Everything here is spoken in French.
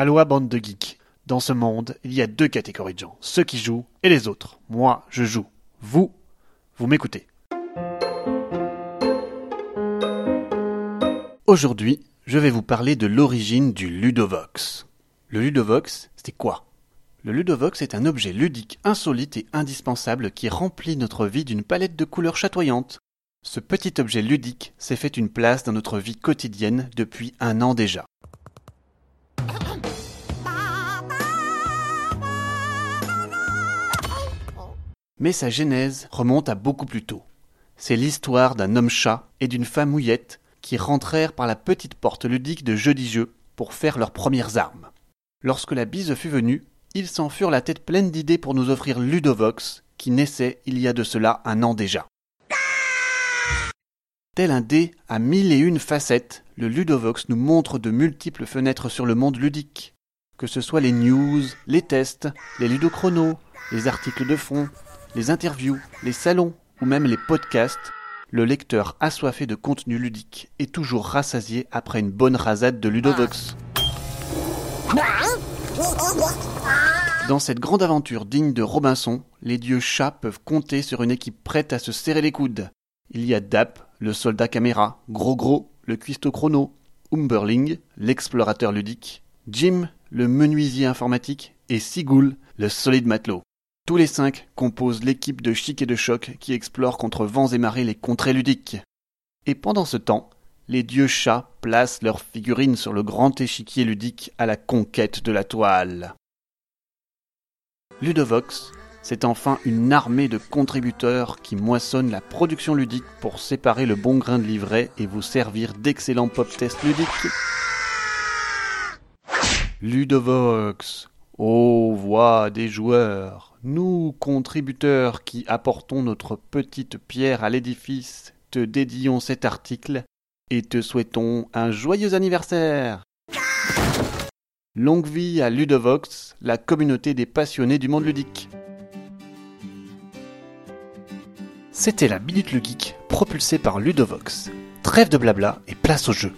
Aloha bande de geeks. Dans ce monde, il y a deux catégories de gens, ceux qui jouent et les autres. Moi, je joue. Vous, vous m'écoutez. Aujourd'hui, je vais vous parler de l'origine du Ludovox. Le Ludovox, c'est quoi? Le Ludovox est un objet ludique insolite et indispensable qui remplit notre vie d'une palette de couleurs chatoyantes. Ce petit objet ludique s'est fait une place dans notre vie quotidienne depuis un an déjà. Mais sa genèse remonte à beaucoup plus tôt. C'est l'histoire d'un homme-chat et d'une femme mouillette qui rentrèrent par la petite porte ludique de Jeudi Jeu pour faire leurs premières armes. Lorsque la bise fut venue, ils s'en furent la tête pleine d'idées pour nous offrir Ludovox, qui naissait il y a de cela un an déjà. Tel un dé à mille et une facettes, le Ludovox nous montre de multiples fenêtres sur le monde ludique. Que ce soit les news, les tests, les ludochronos, les articles de fond, les interviews, les salons ou même les podcasts, le lecteur assoiffé de contenu ludique est toujours rassasié après une bonne rasade de Ludovox. Dans cette grande aventure digne de Robinson, les dieux chats peuvent compter sur une équipe prête à se serrer les coudes. Il y a Dap, le soldat caméra, Gros Gros, le cuistot chrono, Umberling, l'explorateur ludique, Jim, le menuisier informatique, et Sigul, le solide matelot. Tous les cinq composent l'équipe de Chic et de Choc qui explore contre vents et marées les contrées ludiques. Et pendant ce temps, les dieux chats placent leurs figurines sur le grand échiquier ludique à la conquête de la toile. Ludovox, c'est enfin une armée de contributeurs qui moissonnent la production ludique pour séparer le bon grain de livret et vous servir d'excellents pop-tests ludiques. Ludovox, Ô voix des joueurs, nous, contributeurs qui apportons notre petite pierre à l'édifice, te dédions cet article et te souhaitons un joyeux anniversaire. Longue vie à Ludovox, la communauté des passionnés du monde ludique. C'était la Minute le Geek, propulsée par Ludovox. Trêve de blabla et place au jeu.